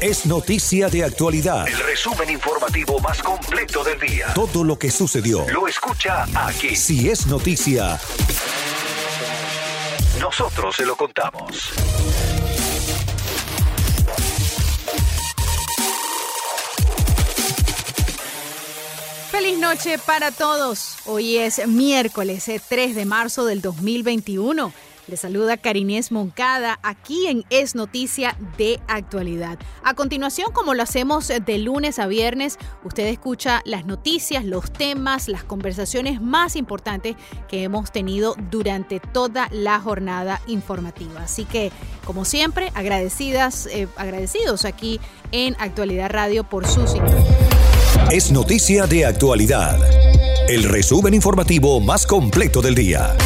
Es noticia de actualidad. El resumen informativo más completo del día. Todo lo que sucedió. Lo escucha aquí. Si es noticia, nosotros se lo contamos. Feliz noche para todos. Hoy es miércoles 3 de marzo del 2021. Le saluda Carinés Moncada aquí en Es Noticia de Actualidad. A continuación, como lo hacemos de lunes a viernes, usted escucha las noticias, los temas, las conversaciones más importantes que hemos tenido durante toda la jornada informativa. Así que, como siempre, agradecidas, eh, agradecidos aquí en Actualidad Radio por su sintonía. Es Noticia de Actualidad. El resumen informativo más completo del día.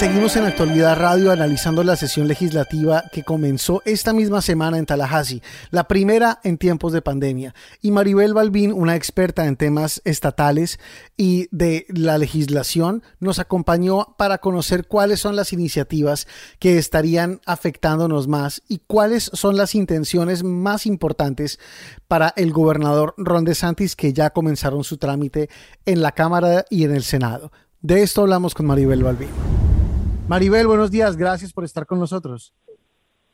Seguimos en Actualidad Radio analizando la sesión legislativa que comenzó esta misma semana en Tallahassee, la primera en tiempos de pandemia. Y Maribel Balbín, una experta en temas estatales y de la legislación, nos acompañó para conocer cuáles son las iniciativas que estarían afectándonos más y cuáles son las intenciones más importantes para el gobernador Ron DeSantis que ya comenzaron su trámite en la Cámara y en el Senado. De esto hablamos con Maribel Balbín. Maribel, buenos días, gracias por estar con nosotros.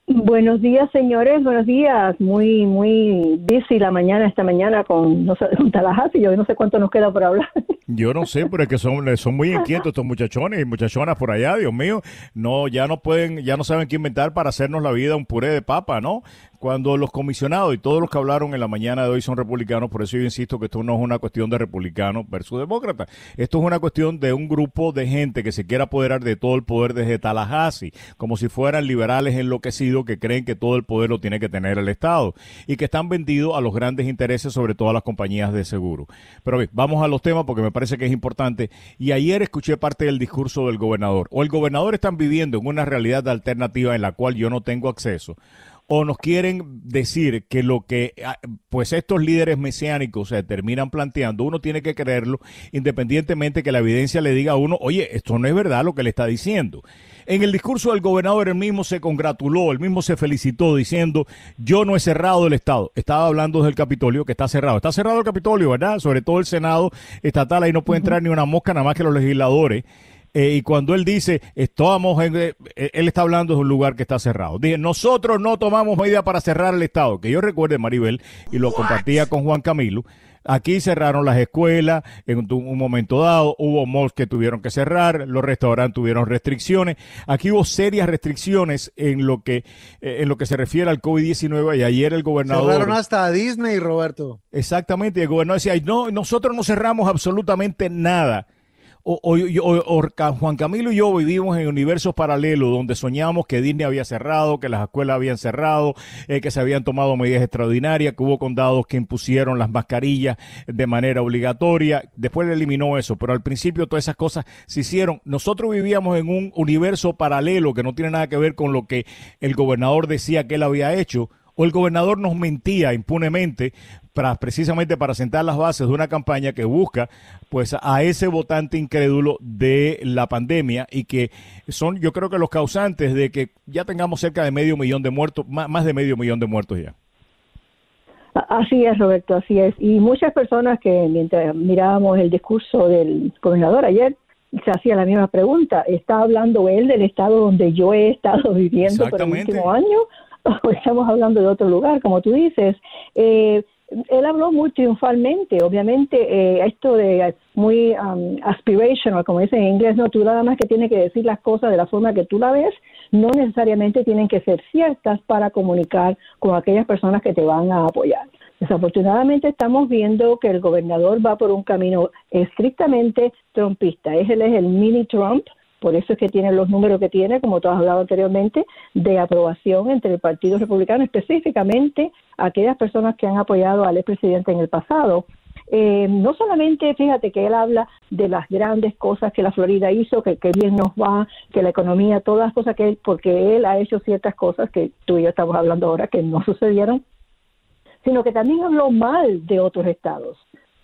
Buenos días, señores, buenos días. Muy, muy busy la mañana, esta mañana con, no sé, con Tallahassee. Yo no sé cuánto nos queda por hablar. Yo no sé, pero es que son, son muy inquietos estos muchachones y muchachonas por allá, Dios mío. No, ya no pueden, ya no saben qué inventar para hacernos la vida un puré de papa, ¿no? Cuando los comisionados y todos los que hablaron en la mañana de hoy son republicanos, por eso yo insisto que esto no es una cuestión de republicanos versus demócratas. Esto es una cuestión de un grupo de gente que se quiere apoderar de todo el poder desde Tallahassee, como si fueran liberales enloquecidos que creen que todo el poder lo tiene que tener el Estado y que están vendidos a los grandes intereses, sobre todo a las compañías de seguro. Pero bien, vamos a los temas porque me parece que es importante. Y ayer escuché parte del discurso del gobernador. O el gobernador están viviendo en una realidad alternativa en la cual yo no tengo acceso o nos quieren decir que lo que ah, pues estos líderes mesiánicos se terminan planteando, uno tiene que creerlo independientemente que la evidencia le diga a uno, oye, esto no es verdad lo que le está diciendo. En el discurso del gobernador, él mismo se congratuló, él mismo se felicitó diciendo, yo no he cerrado el Estado. Estaba hablando del Capitolio, que está cerrado. Está cerrado el Capitolio, ¿verdad? Sobre todo el Senado estatal, ahí no puede entrar ni una mosca, nada más que los legisladores. Eh, y cuando él dice, estamos eh, él está hablando de un lugar que está cerrado. Dije, nosotros no tomamos medidas para cerrar el Estado. Que yo recuerde, Maribel, y lo compartía con Juan Camilo, Aquí cerraron las escuelas en un, momento dado, hubo malls que tuvieron que cerrar, los restaurantes tuvieron restricciones. Aquí hubo serias restricciones en lo que eh, en lo que se refiere al COVID-19 y ayer el gobernador cerraron hasta Disney, Roberto. Exactamente, el gobernador decía, "No, nosotros no cerramos absolutamente nada." Juan Camilo y yo vivimos en universos paralelos donde soñamos que Disney había cerrado, que las escuelas habían cerrado, eh, que se habían tomado medidas extraordinarias, que hubo condados que impusieron las mascarillas de manera obligatoria. Después eliminó eso, pero al principio todas esas cosas se hicieron. Nosotros vivíamos en un universo paralelo que no tiene nada que ver con lo que el gobernador decía que él había hecho o el gobernador nos mentía impunemente para, precisamente para sentar las bases de una campaña que busca pues a ese votante incrédulo de la pandemia y que son yo creo que los causantes de que ya tengamos cerca de medio millón de muertos, más, de medio millón de muertos ya. Así es, Roberto, así es. Y muchas personas que mientras mirábamos el discurso del gobernador ayer, se hacía la misma pregunta. ¿Está hablando él del estado donde yo he estado viviendo por el último año? ¿O estamos hablando de otro lugar, como tú dices? Eh, él habló muy triunfalmente, obviamente eh, esto de muy um, aspirational, como dicen en inglés, no, tú nada más que tiene que decir las cosas de la forma que tú la ves, no necesariamente tienen que ser ciertas para comunicar con aquellas personas que te van a apoyar. Desafortunadamente estamos viendo que el gobernador va por un camino estrictamente trumpista. Él es el mini Trump, por eso es que tiene los números que tiene, como tú has hablado anteriormente, de aprobación entre el Partido Republicano, específicamente aquellas personas que han apoyado al expresidente en el pasado. Eh, no solamente, fíjate que él habla de las grandes cosas que la Florida hizo, que, que bien nos va, que la economía, todas las cosas que él, porque él ha hecho ciertas cosas que tú y yo estamos hablando ahora que no sucedieron, sino que también habló mal de otros estados.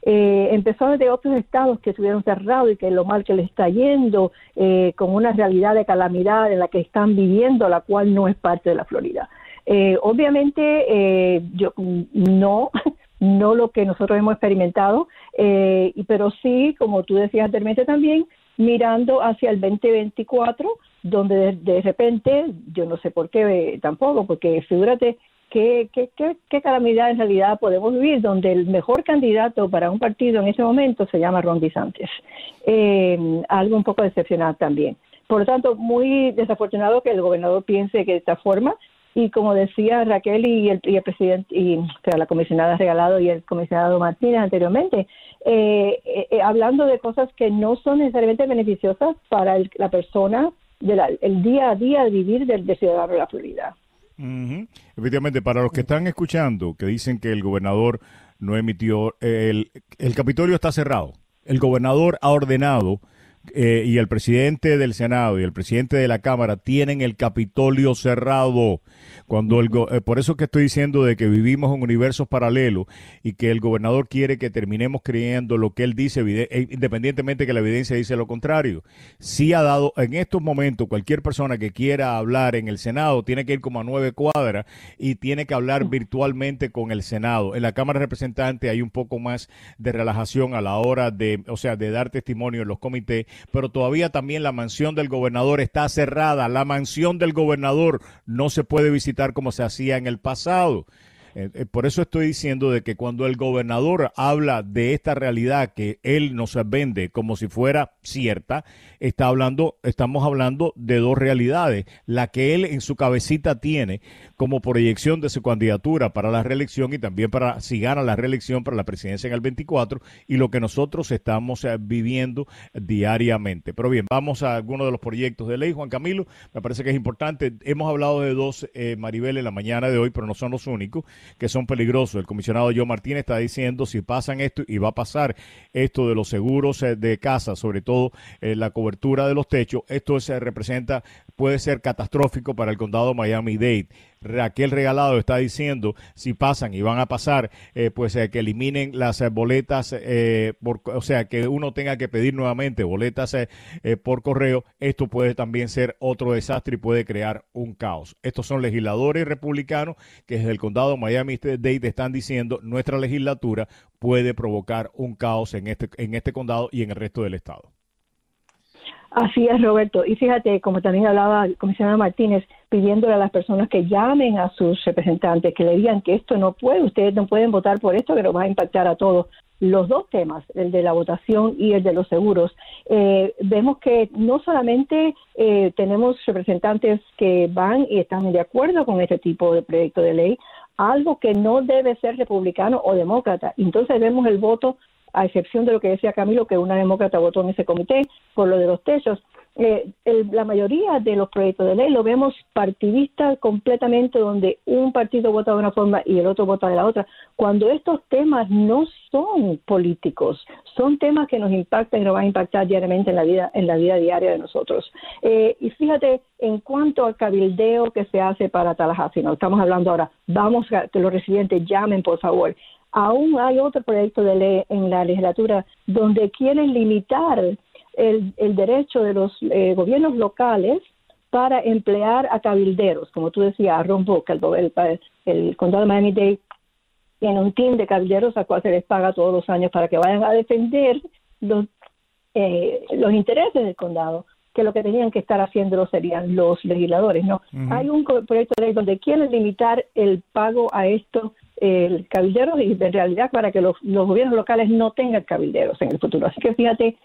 Eh, empezó de otros estados que estuvieron cerrados y que lo mal que les está yendo, eh, con una realidad de calamidad en la que están viviendo, la cual no es parte de la Florida. Eh, obviamente, eh, yo no, no lo que nosotros hemos experimentado, eh, pero sí, como tú decías anteriormente también, mirando hacia el 2024, donde de, de repente, yo no sé por qué eh, tampoco, porque figúrate qué, qué, calamidad en realidad podemos vivir, donde el mejor candidato para un partido en ese momento se llama Ron DeSantis. Eh, algo un poco decepcionante también. Por lo tanto, muy desafortunado que el gobernador piense que de esta forma. Y como decía Raquel y el, y el presidente, y, o sea, la comisionada Regalado y el comisionado Martínez anteriormente, eh, eh, hablando de cosas que no son necesariamente beneficiosas para el- la persona, de la- el día a día de vivir del, del ciudadano de la Florida. Ujú. Efectivamente, para los que están escuchando, que dicen que el gobernador no emitió, el, el Capitolio está cerrado. El gobernador ha ordenado eh, y el presidente del Senado y el presidente de la Cámara tienen el Capitolio cerrado. Cuando el go- eh, por eso que estoy diciendo de que vivimos en universos paralelos y que el gobernador quiere que terminemos creyendo lo que él dice, eh, independientemente que la evidencia dice lo contrario. Sí ha dado, en estos momentos, cualquier persona que quiera hablar en el Senado tiene que ir como a nueve cuadras y tiene que hablar virtualmente con el Senado. En la Cámara de Representantes hay un poco más de relajación a la hora de, o sea, de dar testimonio en los comités, pero todavía también la mansión del gobernador está cerrada. La mansión del gobernador no se puede visitar como se hacía en el pasado. Eh, eh, por eso estoy diciendo de que cuando el gobernador habla de esta realidad que él nos vende como si fuera cierta, está hablando, estamos hablando de dos realidades. La que él en su cabecita tiene como proyección de su candidatura para la reelección y también para si gana la reelección para la presidencia en el 24 y lo que nosotros estamos eh, viviendo diariamente. Pero bien, vamos a algunos de los proyectos de ley. Juan Camilo, me parece que es importante. Hemos hablado de dos, eh, Maribel, en la mañana de hoy, pero no son los únicos que son peligrosos. El comisionado Joe Martínez está diciendo si pasan esto y va a pasar esto de los seguros eh, de casa, sobre todo eh, la cobertura de los techos, esto se representa, puede ser catastrófico para el condado Miami-Dade. Raquel Regalado está diciendo si pasan y van a pasar, eh, pues eh, que eliminen las eh, boletas, por- o sea, que uno tenga que pedir nuevamente boletas por correo. Esto puede también ser otro desastre y puede crear un caos. Estos son legisladores republicanos que desde el condado Miami-Dade están diciendo nuestra legislatura puede provocar un caos en este, en este condado y en el resto del estado. Así es, Roberto. Y fíjate, como también hablaba el comisionado Martínez, pidiéndole a las personas que llamen a sus representantes, que le digan que esto no puede, ustedes no pueden votar por esto, que nos va a impactar a todos. Los dos temas, el de la votación y el de los seguros, eh, vemos que no solamente eh, tenemos representantes que van y están de acuerdo con este tipo de proyecto de ley, algo que no debe ser republicano o demócrata. Entonces vemos el voto a excepción de lo que decía Camilo, que una demócrata votó en ese comité por lo de los techos. Eh, el- la mayoría de los proyectos de ley lo vemos partidistas completamente, donde un partido vota de una forma y el otro vota de la otra, cuando estos temas no son políticos, son temas que nos impactan y nos van a impactar diariamente en la vida, en la vida diaria de nosotros. Eh, y fíjate, en cuanto al cabildeo que se hace para Tallahassee, no estamos hablando ahora, vamos a que los residentes llamen, por favor. Aún hay otro proyecto de ley en la legislatura donde quieren limitar el, el derecho de los eh, gobiernos locales para emplear a cabilderos, como tú decías, a Ron Book, el, el, el condado de Miami-Dade tiene un team de cabilderos a cual se les paga todos los años para que vayan a defender los, eh, los intereses del condado, que lo que tenían que estar haciendo serían los legisladores, ¿no? Hay un proyecto de ley donde quieren limitar el pago a estos eh, cabilderos y en realidad para que los, los gobiernos locales no tengan cabilderos en el futuro. Así que fíjate,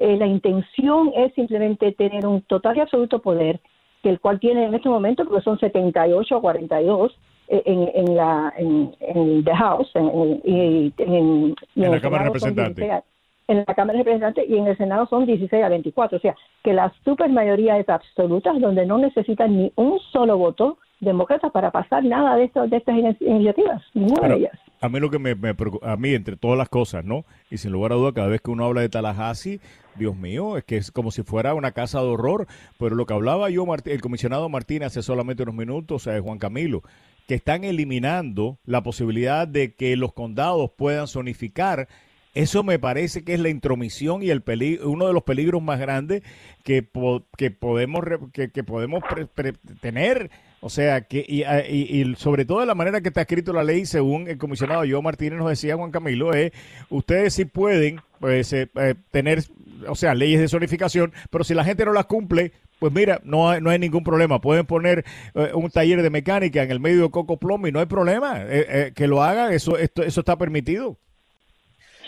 eh, la intención es simplemente tener un total y absoluto poder, que el cual tiene en este momento, porque son 78 a 42 eh, en, en, la, en, en the House, en, en- la Cámara de Representantes. 16 a- en la Cámara de Representantes y en el Senado son 16 a 24. O sea, que la super mayoría es absoluta, donde no necesitan ni un solo voto demócratas para pasar nada de, esto, de estas iniciativas, ninguna Pero de ellas. A mí lo que me, me preocupa, a mí entre todas las cosas, ¿no? Y sin lugar a duda, cada vez que uno habla de Tallahassee, Dios mío, es que es como si fuera una casa de horror. Pero lo que hablaba yo, Martí- el comisionado Martínez, hace solamente unos minutos, eh, Juan Camilo, que están eliminando la posibilidad de que los condados puedan zonificar. Eso me parece que es la intromisión y el peligro, uno de los peligros más grandes que, po- que podemos re- que, que podemos pre- pre- tener. O sea, que y, a- y- y sobre todo de la manera que está escrito la ley, según el comisionado Yo Martínez nos decía Juan Camilo, es ustedes sí pueden pues eh, eh, tener, o sea, leyes de zonificación, pero si la gente no las cumple, pues mira, no hay, no hay ningún problema. Pueden poner eh, un taller de mecánica en el medio de Coco Plomo y no hay problema. Eh, eh, que lo hagan, eso, esto, eso está permitido.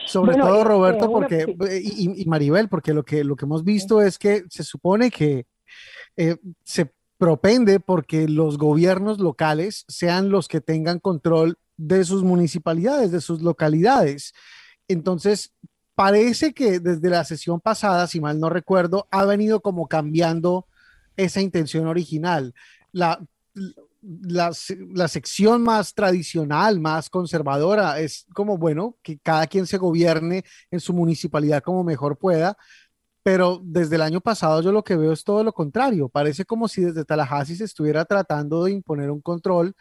Sobre Bueno, todo Roberto, eh, porque y, y Maribel, porque lo que lo que hemos visto es que se supone que eh, se propende porque los gobiernos locales sean los que tengan control de sus municipalidades, de sus localidades. Entonces, parece que desde la sesión pasada, si mal no recuerdo, ha venido como cambiando esa intención original. La, la, la sección más tradicional, más conservadora, es como, bueno, que cada quien se gobierne en su municipalidad como mejor pueda, pero desde el año pasado yo lo que veo es todo lo contrario. Parece como si desde Tallahassee se estuviera tratando de imponer un control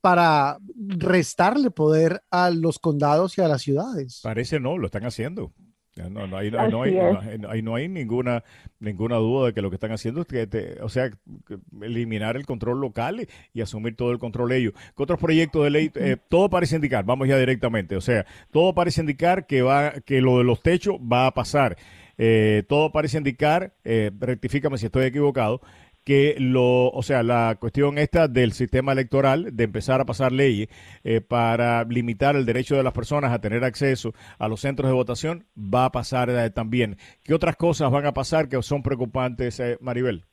para restarle poder a los condados y a las ciudades. Parece no, lo están haciendo. No, no, hay, no- ninguna ninguna duda de que lo que están haciendo es que, te- o sea, que eliminar el control local y, y asumir todo el control ellos. ¿Qué otros proyectos de ley? Eh, todo parece indicar, vamos ya directamente, o sea, todo parece indicar que va que lo de los techos va a pasar. Eh, todo parece indicar, eh, rectifícame si estoy equivocado, que lo, o sea, la cuestión esta del sistema electoral, de empezar a pasar leyes eh, para limitar el derecho de las personas a tener acceso a los centros de votación, va a pasar eh, también. ¿Qué otras cosas van a pasar que son preocupantes, eh, Maribel?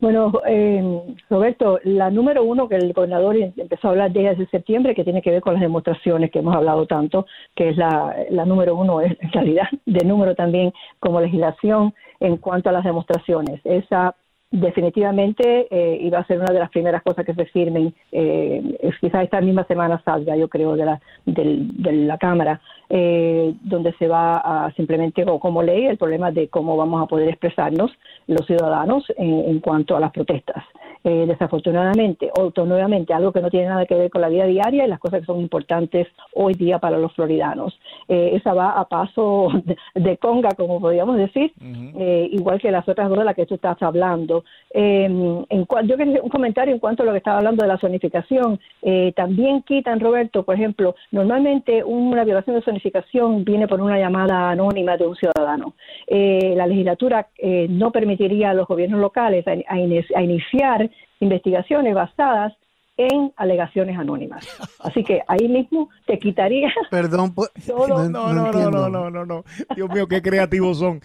Bueno, eh, Roberto, la número uno que el gobernador empezó a hablar desde septiembre, que tiene que ver con las demostraciones que hemos hablado tanto, que es la, la número uno, es en realidad de número también como legislación en cuanto a las demostraciones. Esa definitivamente eh, iba a ser una de las primeras cosas que se firmen, eh, quizás esta misma semana salga, yo creo, de la, del- de la Cámara, eh, donde se va a simplemente, como ley, el problema de cómo vamos a poder expresarnos los ciudadanos en, en cuanto a las protestas. Eh, desafortunadamente, o nuevamente, algo que no tiene nada que ver con la vida diaria y las cosas que son importantes hoy día para los floridanos. Eh, esa va a paso de, de conga, como podríamos decir, eh, igual que las otras dos de las que tú estás hablando. Eh, en yo quería un comentario en cuanto a lo que estaba hablando de la zonificación. Eh, también quitan, Roberto, por ejemplo, normalmente una violación de zonificación viene por una llamada anónima de un ciudadano. Eh, la legislatura eh, no permitiría a los gobiernos locales a, a ini- a iniciar investigaciones basadas en alegaciones anónimas. Así que ahí mismo te quitaría Perdón, Todo- No, no, no, no, no, no, no. Dios mío, qué creativos son.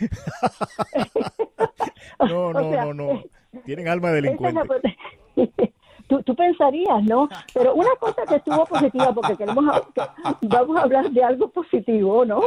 No, O no, sea, no, no. Tienen alma de Esa es delincuente. la- Tú, tú pensarías, ¿no? Pero una cosa que estuvo positiva, porque queremos a- que- vamos a hablar de algo positivo, ¿no?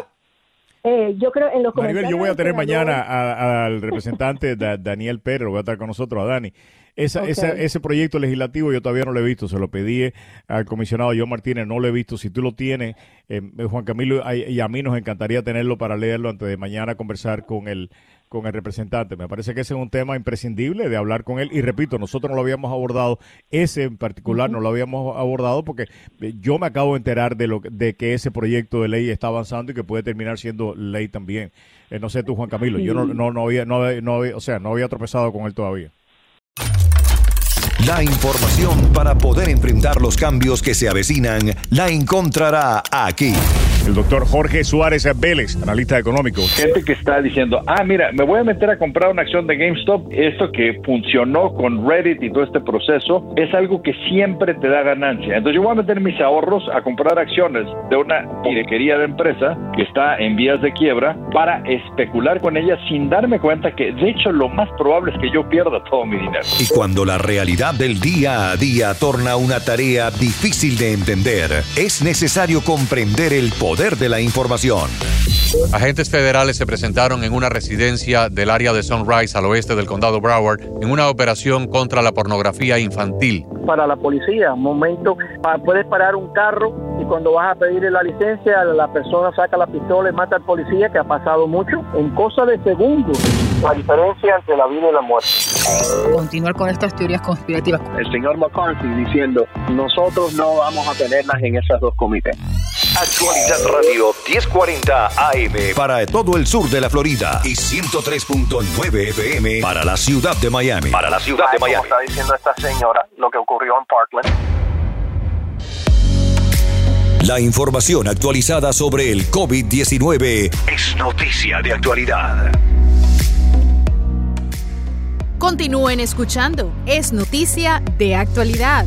Eh, yo creo en los Maribel, yo voy a tener mañana al representante Da- Daniel Pérez, lo voy a estar con nosotros, a Dani. Esa, esa- ese proyecto legislativo yo todavía no lo he visto, se lo pedí al comisionado John Martínez, no lo he visto. Si tú lo tienes, eh, Juan Camilo, y a mí nos encantaría tenerlo para leerlo antes de mañana conversar con el, con el representante. Me parece que ese es un tema imprescindible de hablar con él. Y repito, nosotros no lo habíamos abordado, ese en particular no lo habíamos abordado porque eh, yo me acabo de enterar de, lo, que- de que ese proyecto de ley está avanzando y que puede terminar siendo ley también. Eh, no sé tú, Juan Camilo, yo no, no, no había, no, había- no había- o sea, no había tropezado con él todavía. La información para poder enfrentar los cambios que se avecinan la encontrará aquí. El doctor Jorge Suárez Vélez, analista económico. gente que está diciendo, ah, mira, me voy a meter a comprar una acción de GameStop. Esto que funcionó con Reddit y todo este proceso es algo que siempre te da ganancia. Entonces yo voy a meter mis ahorros a comprar acciones de una pirequería de empresa que está en vías de quiebra para especular con ella sin darme cuenta que de hecho lo más probable es que yo pierda todo mi dinero. Y cuando la realidad del día a día torna una tarea difícil de entender, es necesario comprender el poder de la información. Agentes federales se presentaron en una residencia del área de Sunrise al oeste del condado Broward en una operación contra la pornografía infantil. Para la policía, un momento, puedes parar un carro y cuando vas a pedirle la licencia, la persona saca la pistola y mata al policía, que ha pasado mucho, en cosa de segundos. La diferencia entre la vida y la muerte. Continuar con estas teorías conspirativas. El señor McCarthy diciendo, nosotros no vamos a tenerlas en esas dos comités. Actualidad Radio 1040 AM. Para todo el sur de la Florida y 103.9 FM para la ciudad de Miami. Para la ciudad de Como Miami. está diciendo esta señora, lo que ocurrió en Parkland. La información actualizada sobre el COVID-19 Es noticia de actualidad. Continúen escuchando. Es noticia de actualidad.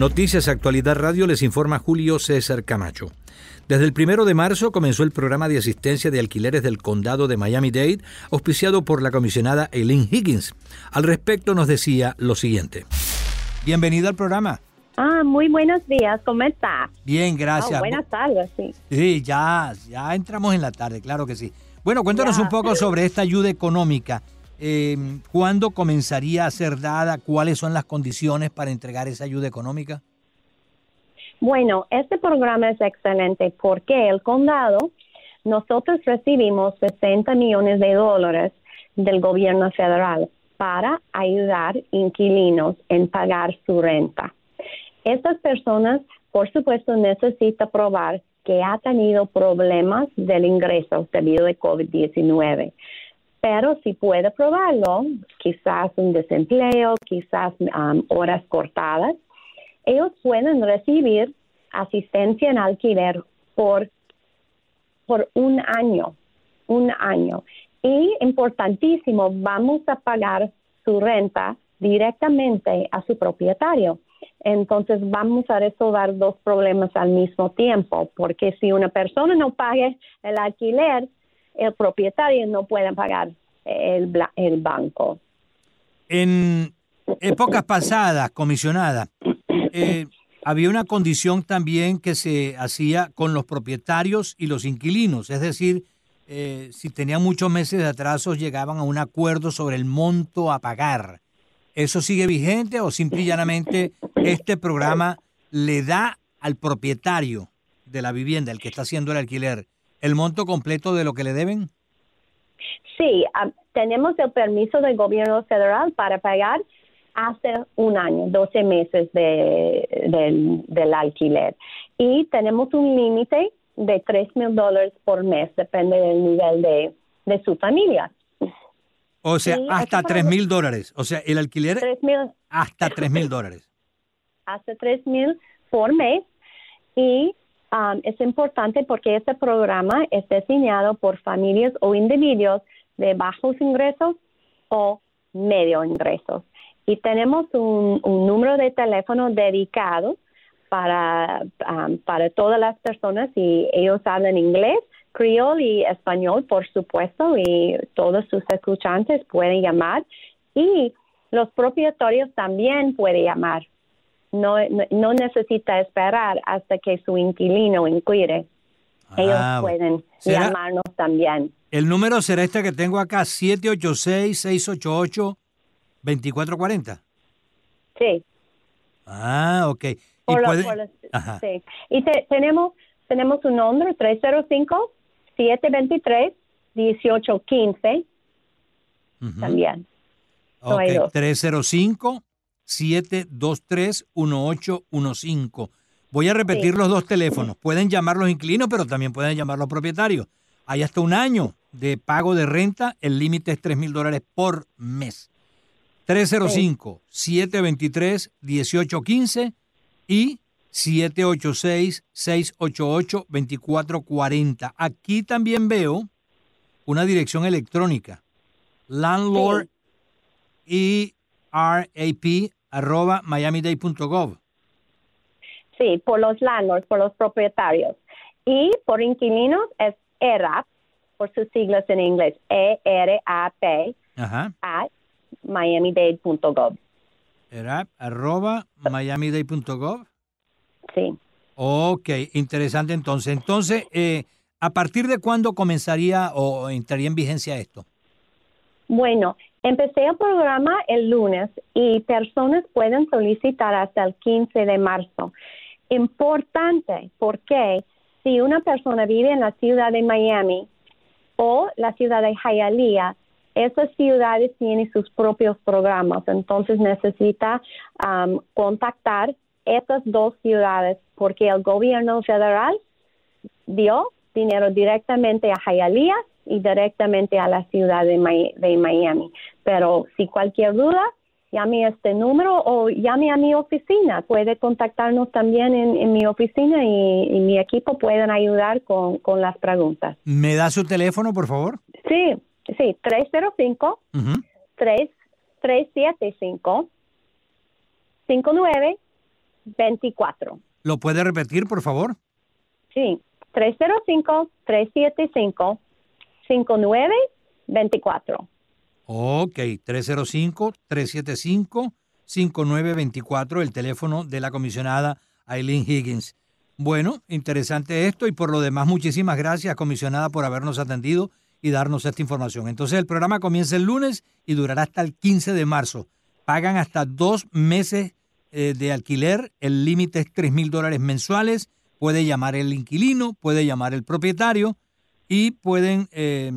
Noticias Actualidad Radio les informa Julio César Camacho. Desde el primero de marzo comenzó el programa de asistencia de alquileres del condado de Miami-Dade, auspiciado por la comisionada Eileen Higgins. Al respecto nos decía lo siguiente. Bienvenida al programa. Ah, muy buenos días, ¿cómo está? Bien, gracias. Ah, buenas tardes, sí. Sí, ya, ya entramos en la tarde, claro que sí. Bueno, cuéntanos Ya. un poco sobre esta ayuda económica. Eh, ¿Cuándo comenzaría a ser dada? ¿Cuáles son las condiciones para entregar esa ayuda económica? Bueno, este programa es excelente porque el condado, nosotros recibimos 60 millones de dólares del gobierno federal para ayudar inquilinos en pagar su renta. Estas personas, por supuesto, necesitan probar que ha tenido problemas del ingreso debido a COVID-19. Pero si puede probarlo, quizás un desempleo, quizás um, horas cortadas, ellos pueden recibir asistencia en alquiler por, por un año, un año. Y importantísimo, vamos a pagar su renta directamente a su propietario. Entonces vamos a resolver dos problemas al mismo tiempo, porque si una persona no pague el alquiler, el propietario no puede pagar el, banco. En épocas pasadas, comisionada, eh, había una condición también que se hacía con los propietarios y los inquilinos, es decir, eh, si tenían muchos meses de atrasos llegaban a un acuerdo sobre el monto a pagar. ¿Eso sigue vigente o simple y llanamente este programa le da al propietario de la vivienda, el que está haciendo el alquiler, el monto completo de lo que le deben? Sí, ah, tenemos el permiso del gobierno federal para pagar hace un año, 12 meses de, del, del alquiler. Y tenemos un límite de 3 mil dólares por mes, depende del nivel de, de su familia. O sea, hasta eso para- 3 mil dólares. O sea, el alquiler 3 mil hasta 3 mil dólares. hace 3 mil por mes y um, es importante porque este programa es diseñado por familias o individuos de bajos ingresos o medio ingresos. Y tenemos un, número de teléfono dedicado para, para todas las personas y ellos hablan inglés, criol y español, por supuesto, y todos sus escuchantes pueden llamar y los propietarios también pueden llamar. No, no, necesita esperar hasta que su inquilino inquire. Ellos Ah, pueden ¿será- llamarnos también. El número será este que tengo acá, 786-688-2440. Sí. Ah, ok. Y Por lo- puede- por Ajá. sí. Y te- tenemos, tenemos un nombre, 305-723-1815 Ujú. también. Ok, hay dos. 305-723-1815. Voy a repetir Sí. los dos teléfonos. Pueden llamar los inquilinos, pero también pueden llamar los propietarios. Hay hasta un año de pago de renta. El límite es 3 mil dólares por mes. 305-723-1815 y 786-688-2440. Aquí también veo una dirección electrónica. Landlord ERAP arroba miamidade.gov. Sí, por los landlords, por los propietarios. Y por inquilinos es ERAP, por sus siglas en inglés, E-R-A-P, at miamidade.gov. ERAP arroba miamidade.gov. Sí. Ok, interesante entonces. Entonces, eh, ¿a partir de cuándo comenzaría o entraría en vigencia esto? Bueno, empecé el programa el lunes y personas pueden solicitar hasta el 15 de marzo. Importante porque si una persona vive en la ciudad de Miami o la ciudad de Hialeah, esas ciudades tienen sus propios programas, entonces necesita um, contactar esas dos ciudades porque el gobierno federal dio dinero directamente a Hialeah y directamente a la ciudad de, Mi- de Miami. Pero si cualquier duda, llame a este número o llame a mi oficina. Puede contactarnos también en, en mi oficina y, y mi equipo pueden ayudar con, con las preguntas. ¿Me da su teléfono, por favor? Sí, sí, 305 Ujú. 3 375 5924. ¿Lo puede repetir, por favor? Sí, 305 375 5924. Ok, 305-375-5924, el teléfono de la comisionada Eileen Higgins. Bueno, interesante esto y por lo demás, muchísimas gracias, comisionada, por habernos atendido y darnos esta información. Entonces, el programa comienza el lunes y durará hasta el 15 de marzo. Pagan hasta dos meses eh, de alquiler, el límite es 3 mil dólares mensuales. Puede llamar el inquilino, puede llamar el propietario y pueden eh,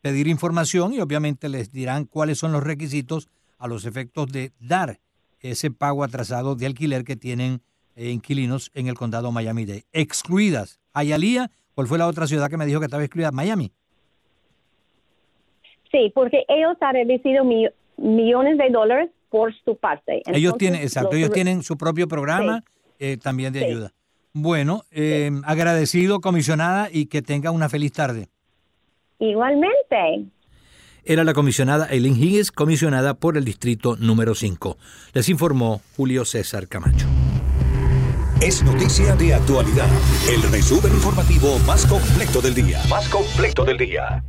pedir información y obviamente les dirán cuáles son los requisitos a los efectos de dar ese pago atrasado de alquiler que tienen eh, inquilinos en el condado Miami-Dade. Excluidas. Hialeah, ¿cuál fue la otra ciudad que me dijo que estaba excluida? Miami. Sí, porque ellos han recibido mi- millones de dólares por su parte. ellos tienen, exacto, los- ellos tienen su propio programa eh, también de Sí. ayuda. Bueno, eh, agradecido, comisionada, y que tenga una feliz tarde. Igualmente. Era la comisionada Eileen Higgins, comisionada por el distrito número 5. Les informó Julio César Camacho. Es noticia de actualidad. El resumen informativo más completo del día. Más completo del día.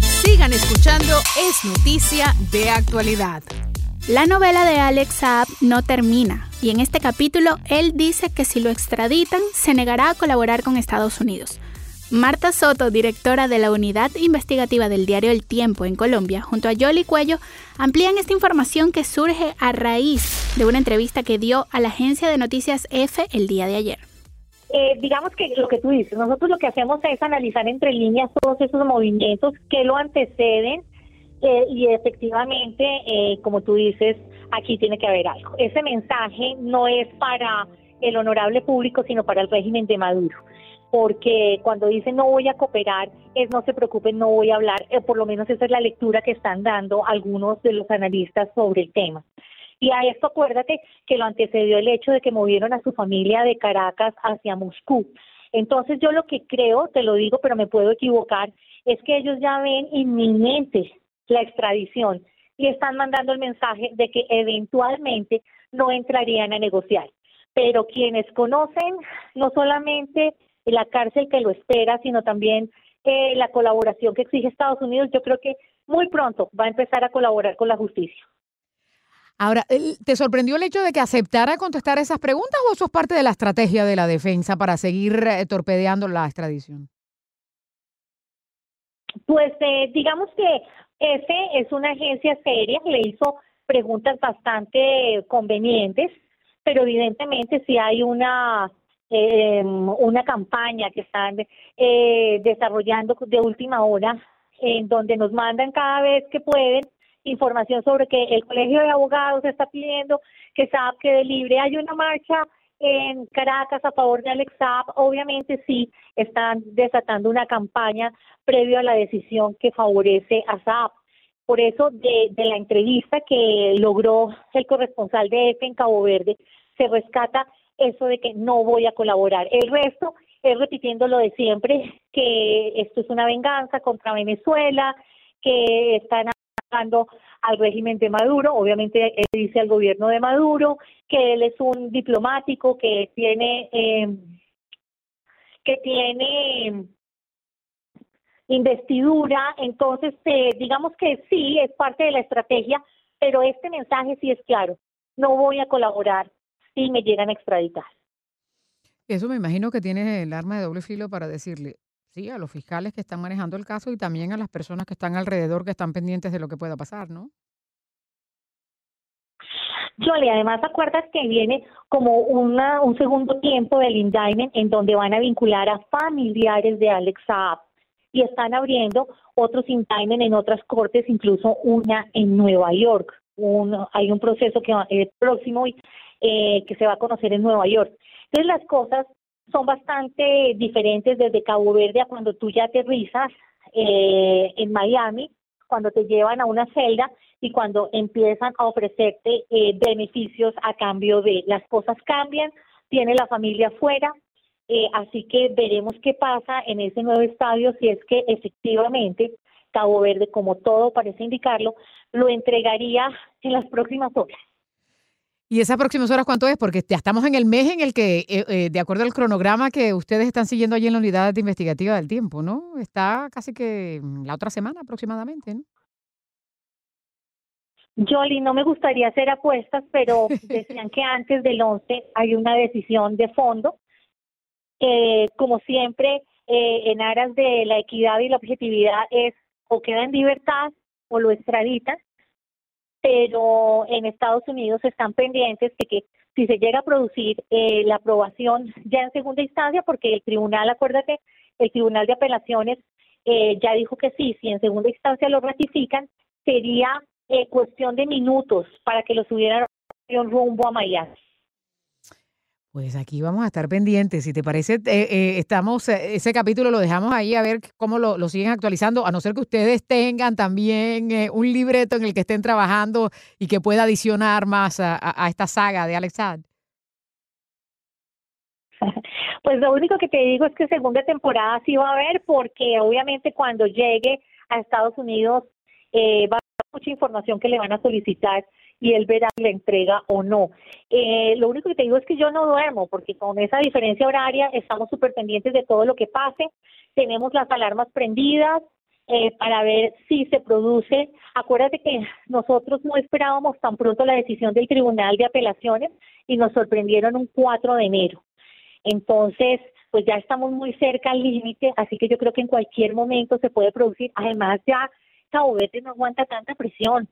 Sigan escuchando Es Noticia de Actualidad. La novela de Alex Saab no termina y en este capítulo él dice que si lo extraditan se negará a colaborar con Estados Unidos. Marta Soto, directora de la unidad investigativa del diario El Tiempo en Colombia, junto a Yoli Cuello, amplían esta información que surge a raíz de una entrevista que dio a la agencia de noticias F el día de ayer. Eh, digamos que lo que tú dices, nosotros lo que hacemos es analizar entre líneas todos esos movimientos que lo anteceden eh, y efectivamente, eh, como tú dices, aquí tiene que haber algo. Ese mensaje no es para el honorable público, sino para el régimen de Maduro. Porque cuando dicen no voy a cooperar, es no se preocupen, no voy a hablar, eh, por lo menos esa es la lectura que están dando algunos de los analistas sobre el tema. Y a esto acuérdate que lo antecedió el hecho de que movieron a su familia de Caracas hacia Moscú. Entonces yo lo que creo, te lo digo, pero me puedo equivocar, es que ellos ya ven inminente la extradición y están mandando el mensaje de que eventualmente no entrarían a negociar. Pero quienes conocen no solamente la cárcel que lo espera, sino también eh, la colaboración que exige Estados Unidos, yo creo que muy pronto va a empezar a colaborar con la justicia. Ahora, ¿te sorprendió el hecho de que aceptara contestar esas preguntas o eso es parte de la estrategia de la defensa para seguir eh, torpedeando la extradición? Pues eh, digamos que EFE es una agencia seria, le hizo preguntas bastante convenientes, pero evidentemente si hay una eh, una campaña que están eh, desarrollando de última hora, en donde nos mandan cada vez que pueden información sobre que el Colegio de Abogados está pidiendo que SAP quede libre. Hay una marcha en Caracas a favor de Alex Saab, obviamente sí están desatando una campaña previo a la decisión que favorece a Saab. Por eso, de, la entrevista que logró el corresponsal de EFE en Cabo Verde, se rescata eso de que no voy a colaborar. El resto es repitiendo lo de siempre, que esto es una venganza contra Venezuela, que están atacando al régimen de Maduro, obviamente él dice al gobierno de Maduro, que él es un diplomático que tiene eh, que tiene investidura, entonces eh, digamos que sí es parte de la estrategia, pero este mensaje sí es claro. no voy a colaborar si me llegan a extraditar. Eso me imagino que tiene el arma de doble filo para decirle, sí, a los fiscales que están manejando el caso y también a las personas que están alrededor, que están pendientes de lo que pueda pasar, ¿no? Jolie, además acuerdas que viene como una, un segundo tiempo del indictment en donde van a vincular a familiares de Alex Saab y están abriendo otros indictment en otras cortes, incluso una en Nueva York. hay un proceso que va, eh, próximo eh, que se va a conocer en Nueva York. Entonces las cosas son bastante diferentes desde Cabo Verde a cuando tú ya aterrizas eh, en Miami, cuando te llevan a una celda y cuando empiezan a ofrecerte eh, beneficios a cambio de las cosas cambian, tiene la familia fuera, eh, así que veremos qué pasa en ese nuevo estadio si es que efectivamente Cabo Verde, como todo parece indicarlo, lo entregaría en las próximas horas. ¿Y esas próximas horas cuánto es? Porque ya estamos en el mes en el que, eh, de acuerdo al cronograma que ustedes están siguiendo allí en la unidad investigativa del tiempo, ¿no? Está casi que la otra semana aproximadamente, ¿no? Jolly, no me gustaría hacer apuestas, pero decían que antes del 11 hay una decisión de fondo. Eh, como siempre, eh, en aras de la equidad y la objetividad, es o queda en libertad o lo extraditan, pero en Estados Unidos están pendientes de que si se llega a producir eh, la aprobación ya en segunda instancia, porque el tribunal, acuérdate, el tribunal de apelaciones eh, ya dijo que sí, si en segunda instancia lo ratifican, sería eh, cuestión de minutos para que lo subieran rumbo a Miami. Pues aquí vamos a estar pendientes. Si te parece, eh, eh, estamos, ese capítulo lo dejamos ahí a ver cómo lo, siguen actualizando, a no ser que ustedes tengan también un libreto en el que estén trabajando y que pueda adicionar más a, esta saga de Alex Pues lo único que te digo es que segunda temporada sí va a haber, porque obviamente cuando llegue a Estados Unidos eh, va a haber mucha información que le van a solicitar y él verá si la entrega o no. Eh, lo único que te digo es que yo no duermo, porque con esa diferencia horaria estamos súper pendientes de todo lo que pase, tenemos las alarmas prendidas, eh, para ver si se produce. Acuérdate que nosotros no esperábamos tan pronto la decisión del Tribunal de Apelaciones y nos sorprendieron un 4 de enero. Entonces, pues ya estamos muy cerca al límite, así que yo creo que en cualquier momento se puede producir. Además, ya Verde no aguanta tanta presión.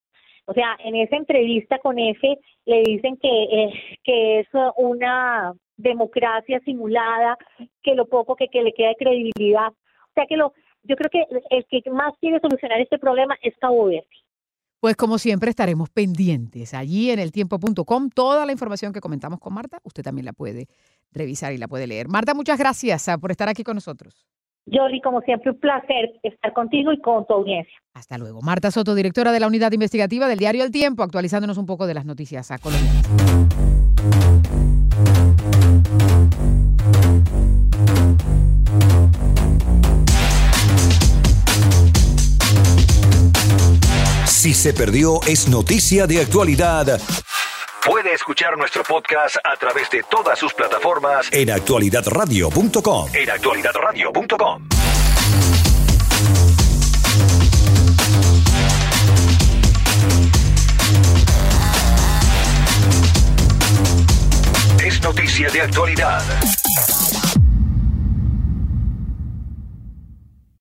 O sea, en esa entrevista con F le dicen que, eh, que es una democracia simulada, que lo poco que, que le queda de credibilidad. O sea, que lo, yo creo que el que más quiere solucionar este problema es Cabo Verde. Pues como siempre estaremos pendientes allí en el tiempo.com. Toda la información que comentamos con Marta, usted también la puede revisar y la puede leer. Marta, muchas gracias ah, por estar aquí con nosotros. Yoli, como siempre, un placer estar contigo y con tu audiencia. Hasta luego. Marta Soto, directora de la Unidad Investigativa del diario El Tiempo, actualizándonos un poco de las noticias a Colombia. Si se perdió, es noticia de actualidad Puede escuchar nuestro podcast a través de todas sus plataformas en actualidadradio.com. En actualidadradio.com. Es noticia de actualidad.